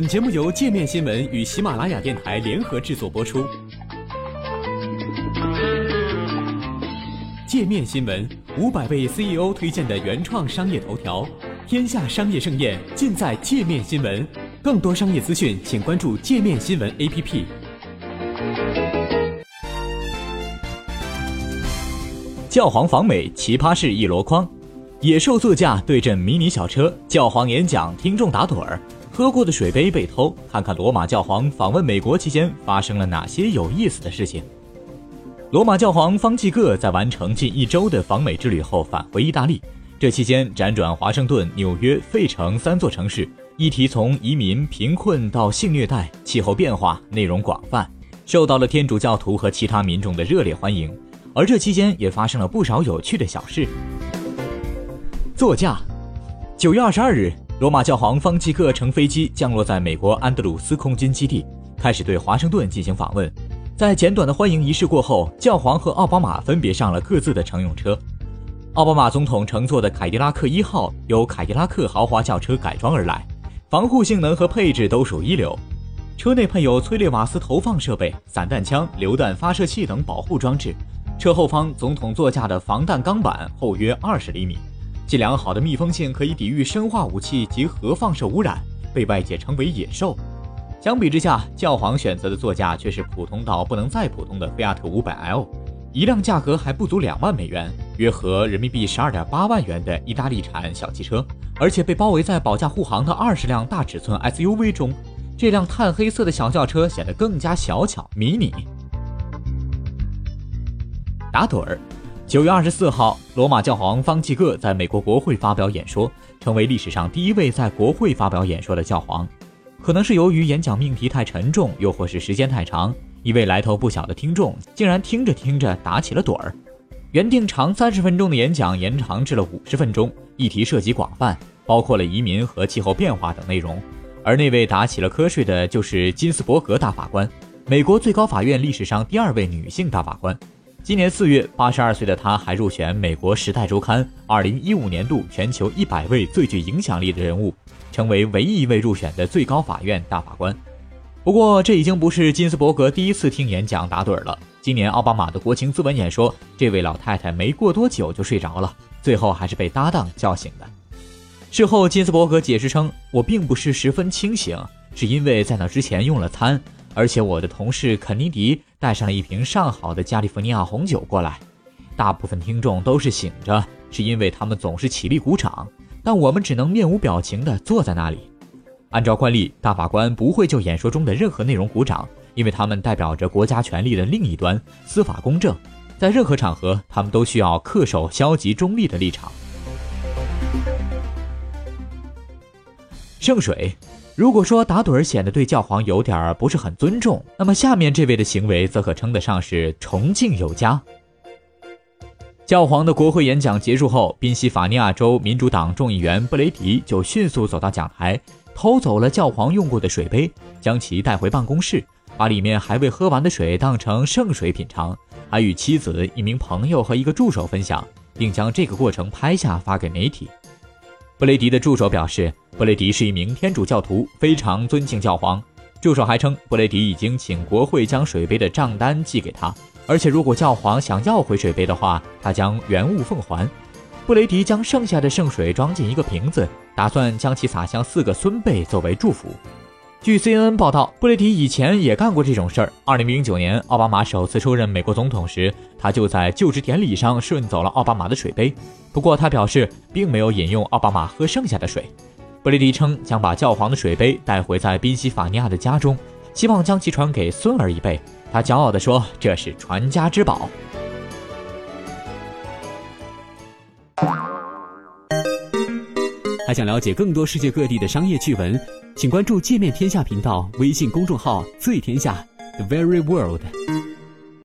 本节目由界面新闻与喜马拉雅电台联合制作播出。界面新闻五百位 CEO 推荐的原创商业头条，天下商业盛宴尽在界面新闻。更多商业资讯，请关注界面新闻 APP。教皇访美奇葩事一箩筐，野兽座驾对阵迷你小车，教皇演讲听众打盹儿。喝过的水杯被偷，看看罗马教皇访问美国期间发生了哪些有意思的事情。罗马教皇方济各在完成近一周的访美之旅后返回意大利，这期间辗转华盛顿、纽约、费城三座城市，议题从移民、贫困到性虐待、气候变化，内容广泛，受到了天主教徒和其他民众的热烈欢迎。而这期间也发生了不少有趣的小事。座驾，九月二十二日。罗马教皇方济各乘飞机降落在美国安德鲁斯空军基地，开始对华盛顿进行访问。在简短的欢迎仪式过后，教皇和奥巴马分别上了各自的乘用车。奥巴马总统乘坐的凯迪拉克一号由凯迪拉克豪华轿车改装而来，防护性能和配置都属一流。车内配有催泪瓦斯投放设备、散弹枪、榴弹发射器等保护装置。车后方总统座驾的防弹钢板厚约二十厘米。其良好的密封性可以抵御生化武器及核放射污染，被外界称为“野兽”。相比之下，教皇选择的座驾却是普通到不能再普通的菲亚特 500L，一辆价格还不足两万美元，约合人民币十二点八万元的意大利产小汽车，而且被包围在保驾护航的二十辆大尺寸 SUV 中，这辆炭黑色的小轿车显得更加小巧迷你。打盹儿。九月二十四号，罗马教皇方济各在美国国会发表演说，成为历史上第一位在国会发表演说的教皇。可能是由于演讲命题太沉重，又或是时间太长，一位来头不小的听众竟然听着听着打起了盹儿。原定长三十分钟的演讲延长至了五十分钟，议题涉及广泛，包括了移民和气候变化等内容。而那位打起了瞌睡的，就是金斯伯格大法官，美国最高法院历史上第二位女性大法官。今年四月，八十二岁的他还入选美国《时代周刊》二零一五年度全球一百位最具影响力的人物，成为唯一一位入选的最高法院大法官。不过，这已经不是金斯伯格第一次听演讲打盹了。今年奥巴马的国情咨文演说，这位老太太没过多久就睡着了，最后还是被搭档叫醒的。事后，金斯伯格解释称：“我并不是十分清醒，是因为在那之前用了餐。”而且我的同事肯尼迪带上了一瓶上好的加利福尼亚红酒过来。大部分听众都是醒着，是因为他们总是起立鼓掌，但我们只能面无表情地坐在那里。按照惯例，大法官不会就演说中的任何内容鼓掌，因为他们代表着国家权力的另一端——司法公正。在任何场合，他们都需要恪守消极中立的立场。圣水。如果说打盹儿显得对教皇有点不是很尊重，那么下面这位的行为则可称得上是崇敬有加。教皇的国会演讲结束后，宾夕法尼亚州民主党众议员布雷迪就迅速走到讲台，偷走了教皇用过的水杯，将其带回办公室，把里面还未喝完的水当成圣水品尝，还与妻子、一名朋友和一个助手分享，并将这个过程拍下发给媒体。布雷迪的助手表示。布雷迪是一名天主教徒，非常尊敬教皇。助手还称，布雷迪已经请国会将水杯的账单寄给他，而且如果教皇想要回水杯的话，他将原物奉还。布雷迪将剩下的圣水装进一个瓶子，打算将其洒向四个孙辈作为祝福。据 CNN 报道，布雷迪以前也干过这种事儿。2009年，奥巴马首次出任美国总统时，他就在就职典礼上顺走了奥巴马的水杯。不过，他表示并没有饮用奥巴马喝剩下的水。布雷迪称将把教皇的水杯带回在宾夕法尼亚的家中，希望将其传给孙儿一辈。他骄傲地说：“这是传家之宝。”还想了解更多世界各地的商业趣闻，请关注“界面天下”频道微信公众号“最天下 The Very World”。